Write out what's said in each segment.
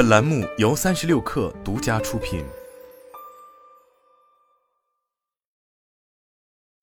本栏目由三十六氪独家出品。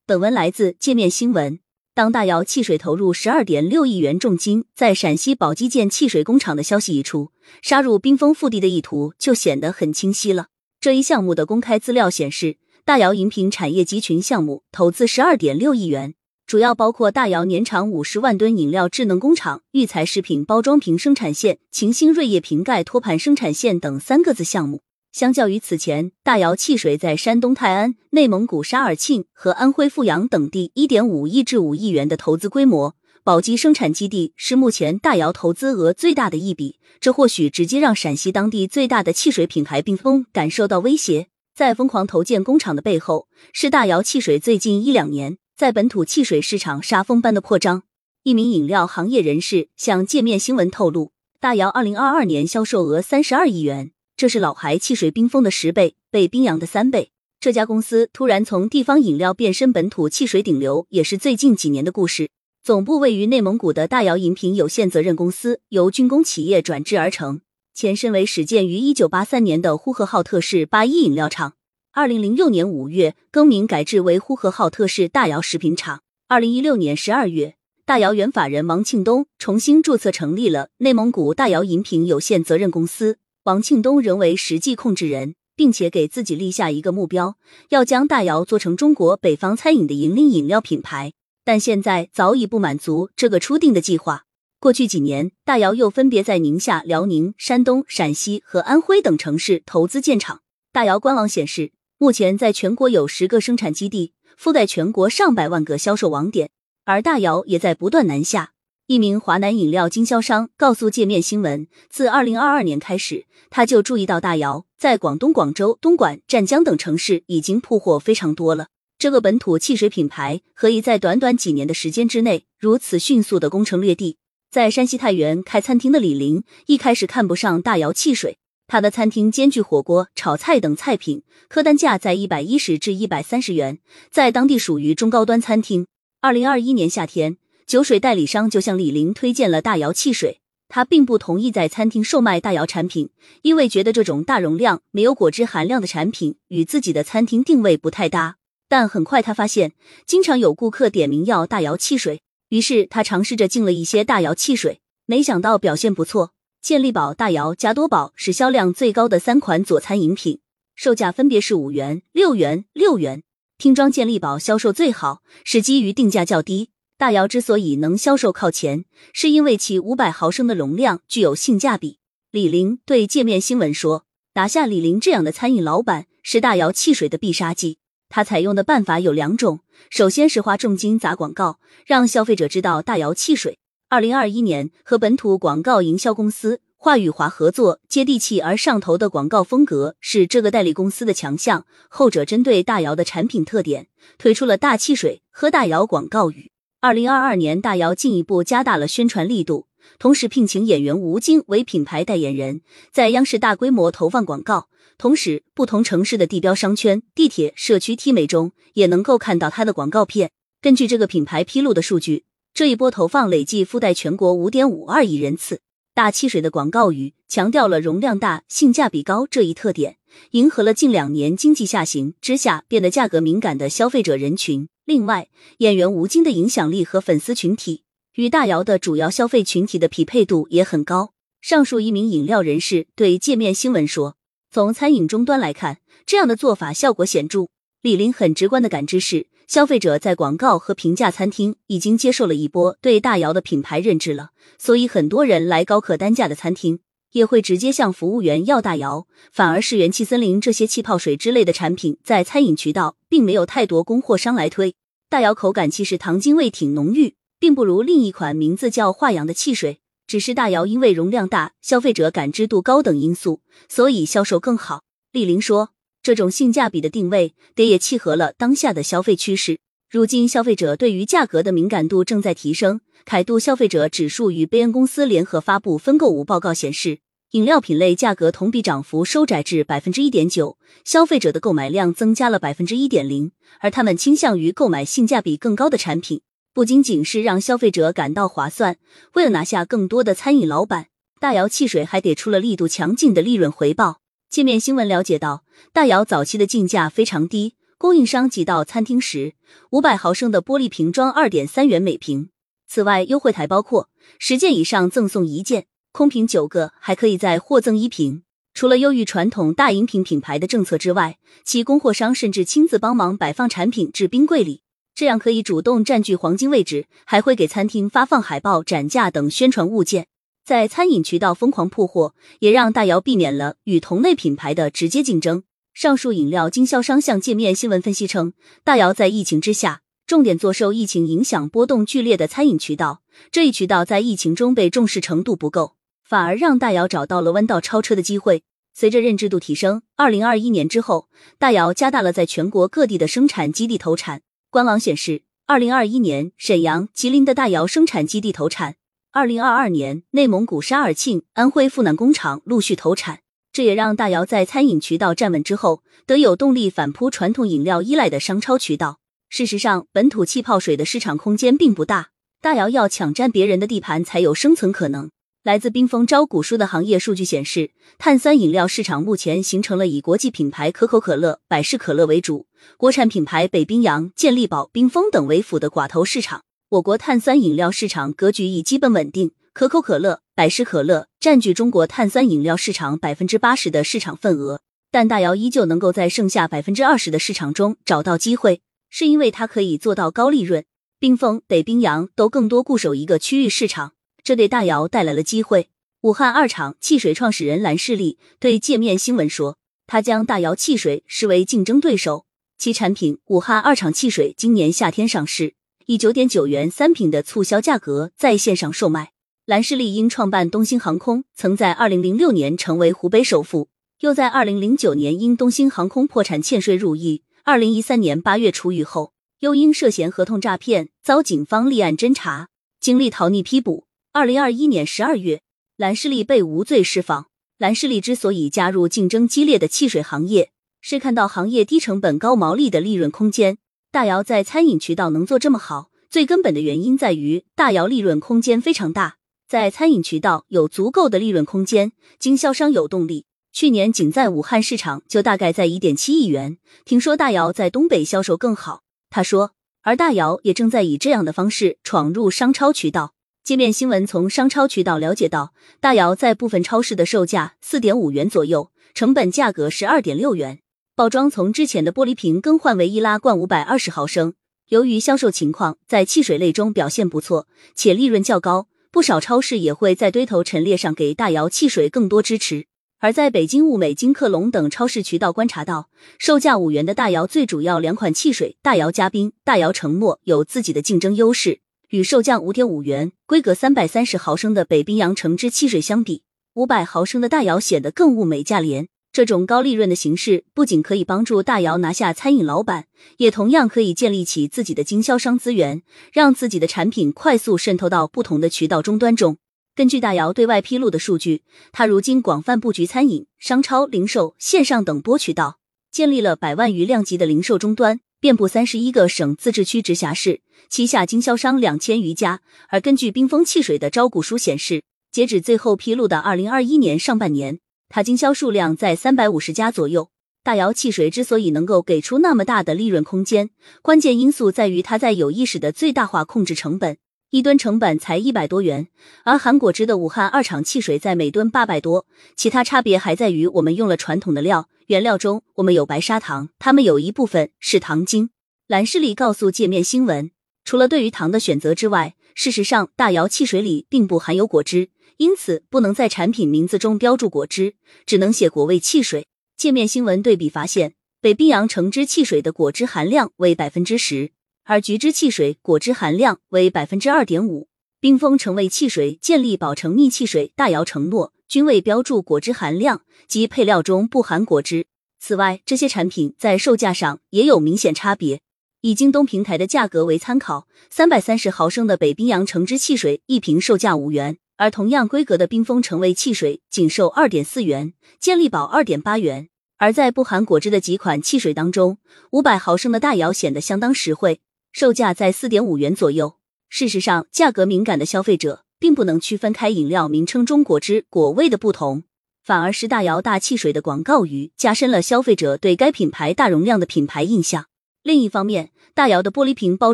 本文来自界面新闻。当大姚汽水投入十二点六亿元重金在陕西宝鸡建汽水工厂的消息一出，杀入冰封腹地的意图就显得很清晰了。这一项目的公开资料显示，大姚饮品产业集群项目投资十二点六亿元。主要包括大窑年产五十万吨饮料智能工厂、育才食品包装瓶生产线、秦星瑞业瓶盖托盘生产线等三个子项目。相较于此前大窑汽水在山东泰安、内蒙古沙尔沁和安徽阜阳等地一点五亿至五亿元的投资规模，宝鸡生产基地是目前大窑投资额最大的一笔。这或许直接让陕西当地最大的汽水品牌冰峰感受到威胁。在疯狂投建工厂的背后，是大窑汽水最近一两年。在本土汽水市场杀风般的扩张，一名饮料行业人士向界面新闻透露，大姚二零二二年销售额三十二亿元，这是老牌汽水冰封的十倍，被冰洋的三倍。这家公司突然从地方饮料变身本土汽水顶流，也是最近几年的故事。总部位于内蒙古的大姚饮品有限责任公司，由军工企业转制而成，前身为始建于一九八三年的呼和浩特市八一饮料厂。二零零六年五月更名改制为呼和浩特市大窑食品厂。二零一六年十二月，大窑原法人王庆东重新注册成立了内蒙古大窑饮品有限责任公司。王庆东仍为实际控制人，并且给自己立下一个目标，要将大窑做成中国北方餐饮的引领饮料品牌。但现在早已不满足这个初定的计划。过去几年，大窑又分别在宁夏、辽宁、山东、陕西和安徽等城市投资建厂。大窑官网显示。目前，在全国有十个生产基地，覆盖全国上百万个销售网点，而大姚也在不断南下。一名华南饮料经销商告诉界面新闻，自二零二二年开始，他就注意到大姚在广东广州、东莞、湛江等城市已经铺货非常多了。这个本土汽水品牌何以在短短几年的时间之内如此迅速的攻城略地？在山西太原开餐厅的李林一开始看不上大姚汽水。他的餐厅兼具火锅、炒菜等菜品，客单价在一百一十至一百三十元，在当地属于中高端餐厅。二零二一年夏天，酒水代理商就向李林推荐了大窑汽水，他并不同意在餐厅售卖大窑产品，因为觉得这种大容量、没有果汁含量的产品与自己的餐厅定位不太搭。但很快他发现，经常有顾客点名要大窑汽水，于是他尝试着进了一些大窑汽水，没想到表现不错。健力宝、大姚、加多宝是销量最高的三款佐餐饮品，售价分别是五元、六元、六元。听装健力宝销售最好，是基于定价较低。大姚之所以能销售靠前，是因为其五百毫升的容量具有性价比。李林对界面新闻说：“拿下李林这样的餐饮老板是大姚汽水的必杀技。他采用的办法有两种，首先是花重金砸广告，让消费者知道大姚汽水。”二零二一年，和本土广告营销公司华宇华合作，接地气而上头的广告风格是这个代理公司的强项。后者针对大姚的产品特点，推出了“大汽水，喝大姚”广告语。二零二二年，大姚进一步加大了宣传力度，同时聘请演员吴京为品牌代言人，在央视大规模投放广告。同时，不同城市的地标商圈、地铁、社区 T 美中也能够看到他的广告片。根据这个品牌披露的数据。这一波投放累计覆盖全国五点五二亿人次。大汽水的广告语强调了容量大、性价比高这一特点，迎合了近两年经济下行之下变得价格敏感的消费者人群。另外，演员吴京的影响力和粉丝群体与大姚的主要消费群体的匹配度也很高。上述一名饮料人士对界面新闻说：“从餐饮终端来看，这样的做法效果显著。李林很直观的感知是。”消费者在广告和平价餐厅已经接受了一波对大姚的品牌认知了，所以很多人来高客单价的餐厅也会直接向服务员要大姚，反而是元气森林这些气泡水之类的产品在餐饮渠道并没有太多供货商来推。大姚口感其实糖精味挺浓郁，并不如另一款名字叫华阳的汽水，只是大姚因为容量大、消费者感知度高等因素，所以销售更好。丽玲说。这种性价比的定位，得也契合了当下的消费趋势。如今，消费者对于价格的敏感度正在提升。凯度消费者指数与贝恩公司联合发布分购五报告显示，饮料品类价格同比涨幅收窄至百分之一点九，消费者的购买量增加了百分之一点零，而他们倾向于购买性价比更高的产品。不仅仅是让消费者感到划算，为了拿下更多的餐饮老板，大窑汽水还给出了力度强劲的利润回报。界面新闻了解到，大窑早期的进价非常低，供应商寄到餐厅时，五百毫升的玻璃瓶装二点三元每瓶。此外，优惠台包括十件以上赠送一件，空瓶九个还可以再获赠一瓶。除了优于传统大饮品品牌的政策之外，其供货商甚至亲自帮忙摆放产品至冰柜里，这样可以主动占据黄金位置，还会给餐厅发放海报、展架等宣传物件。在餐饮渠道疯狂铺货，也让大姚避免了与同类品牌的直接竞争。上述饮料经销商向界面新闻分析称，大姚在疫情之下，重点做受疫情影响波动剧烈的餐饮渠道，这一渠道在疫情中被重视程度不够，反而让大姚找到了弯道超车的机会。随着认知度提升，二零二一年之后，大姚加大了在全国各地的生产基地投产。官网显示，二零二一年沈阳、吉林的大姚生产基地投产。二零二二年，内蒙古沙尔沁、安徽阜南工厂陆续投产，这也让大窑在餐饮渠道站稳之后，得有动力反扑传统饮料依赖的商超渠道。事实上，本土气泡水的市场空间并不大，大窑要抢占别人的地盘才有生存可能。来自冰封招股书的行业数据显示，碳酸饮料市场目前形成了以国际品牌可口可乐、百事可乐为主，国产品牌北冰洋、健力宝、冰峰等为辅的寡头市场。我国碳酸饮料市场格局已基本稳定，可口可乐、百事可乐占据中国碳酸饮料市场百分之八十的市场份额，但大姚依旧能够在剩下百分之二十的市场中找到机会，是因为它可以做到高利润。冰峰、北冰洋都更多固守一个区域市场，这对大姚带来了机会。武汉二厂汽水创始人蓝世立对界面新闻说：“他将大窑汽水视为竞争对手，其产品武汉二厂汽水今年夏天上市。”以九点九元三瓶的促销价格在线上售卖。兰世立因创办东兴航空，曾在二零零六年成为湖北首富，又在二零零九年因东兴航空破产欠税入狱，二零一三年八月出狱后，又因涉嫌合同诈骗遭警方立案侦查，经历逃匿批捕。二零二一年十二月，兰世立被无罪释放。兰世立之所以加入竞争激烈的汽水行业，是看到行业低成本高毛利的利润空间。大姚在餐饮渠道能做这么好，最根本的原因在于大姚利润空间非常大，在餐饮渠道有足够的利润空间，经销商有动力。去年仅在武汉市场就大概在一点七亿元。听说大姚在东北销售更好，他说，而大姚也正在以这样的方式闯入商超渠道。界面新闻从商超渠道了解到，大姚在部分超市的售价四点五元左右，成本价格是二点六元。包装从之前的玻璃瓶更换为易拉罐五百二十毫升。由于销售情况在汽水类中表现不错，且利润较高，不少超市也会在堆头陈列上给大窑汽水更多支持。而在北京物美、金客隆等超市渠道观察到，售价五元的大窑最主要两款汽水大窑嘉宾、大窑承诺有自己的竞争优势，与售价五点五元、规格三百三十毫升的北冰洋橙汁汽水相比，五百毫升的大窑显得更物美价廉。这种高利润的形式不仅可以帮助大姚拿下餐饮老板，也同样可以建立起自己的经销商资源，让自己的产品快速渗透到不同的渠道终端中。根据大姚对外披露的数据，他如今广泛布局餐饮、商超、零售、线上等多渠道，建立了百万余量级的零售终端，遍布三十一个省、自治区、直辖市，旗下经销商两千余家。而根据冰峰汽水的招股书显示，截止最后披露的二零二一年上半年。它经销数量在三百五十家左右。大窑汽水之所以能够给出那么大的利润空间，关键因素在于它在有意识的最大化控制成本，一吨成本才一百多元。而含果汁的武汉二厂汽水在每吨八百多。其他差别还在于我们用了传统的料，原料中我们有白砂糖，他们有一部分是糖精。蓝世利告诉界面新闻，除了对于糖的选择之外，事实上大窑汽水里并不含有果汁。因此，不能在产品名字中标注果汁，只能写果味汽水。界面新闻对比发现，北冰洋橙汁汽水的果汁含量为百分之十，而橘汁汽水果汁含量为百分之二点五。冰峰橙味汽水、健力宝橙蜜汽水、大窑承诺均未标注果汁含量及配料中不含果汁。此外，这些产品在售价上也有明显差别。以京东平台的价格为参考，三百三十毫升的北冰洋橙汁汽水一瓶售价五元。而同样规格的冰峰橙味汽水仅售二点四元，健力宝二点八元。而在不含果汁的几款汽水当中，五百毫升的大窑显得相当实惠，售价在四点五元左右。事实上，价格敏感的消费者并不能区分开饮料名称中果汁、果味的不同，反而是大窑大汽水的广告语加深了消费者对该品牌大容量的品牌印象。另一方面，大窑的玻璃瓶包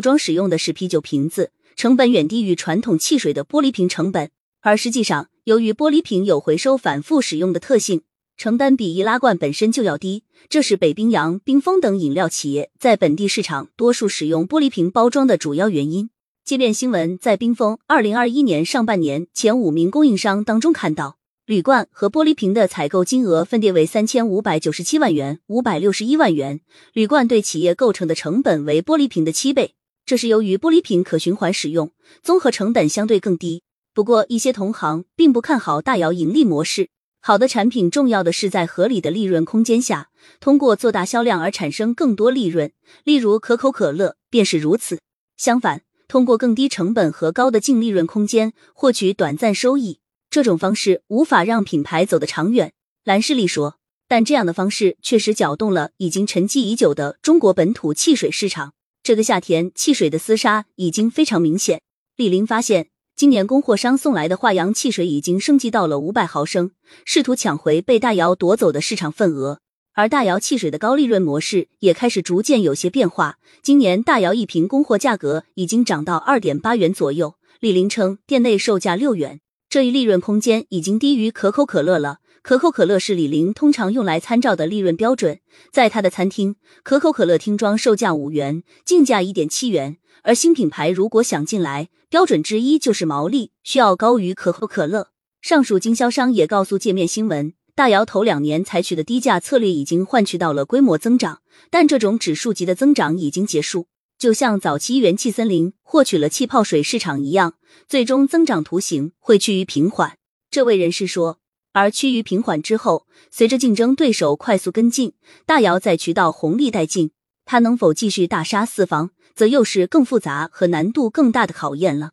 装使用的是啤酒瓶子，成本远低于传统汽水的玻璃瓶成本。而实际上，由于玻璃瓶有回收、反复使用的特性，成本比易拉罐本身就要低，这是北冰洋、冰峰等饮料企业在本地市场多数使用玻璃瓶包装的主要原因。界面新闻在冰峰二零二一年上半年前五名供应商当中看到。铝罐和玻璃瓶的采购金额分别为三千五百九十七万元、五百六十一万元。铝罐对企业构成的成本为玻璃瓶的七倍，这是由于玻璃瓶可循环使用，综合成本相对更低。不过，一些同行并不看好大窑盈利模式。好的产品重要的是在合理的利润空间下，通过做大销量而产生更多利润。例如可口可乐便是如此。相反，通过更低成本和高的净利润空间获取短暂收益。这种方式无法让品牌走得长远，兰世力说。但这样的方式确实搅动了已经沉寂已久的中国本土汽水市场。这个夏天，汽水的厮杀已经非常明显。李林发现，今年供货商送来的华阳汽水已经升级到了五百毫升，试图抢回被大窑夺走的市场份额。而大窑汽水的高利润模式也开始逐渐有些变化。今年大窑一瓶供货价格已经涨到二点八元左右。李林称，店内售价六元。这一利润空间已经低于可口可乐了。可口可乐是李宁通常用来参照的利润标准，在他的餐厅，可口可乐听装售价五元，进价一点七元。而新品牌如果想进来，标准之一就是毛利需要高于可口可乐。上述经销商也告诉界面新闻，大姚头两年采取的低价策略已经换取到了规模增长，但这种指数级的增长已经结束。就像早期元气森林获取了气泡水市场一样，最终增长图形会趋于平缓。这位人士说，而趋于平缓之后，随着竞争对手快速跟进，大姚在渠道红利殆尽，他能否继续大杀四方，则又是更复杂和难度更大的考验了。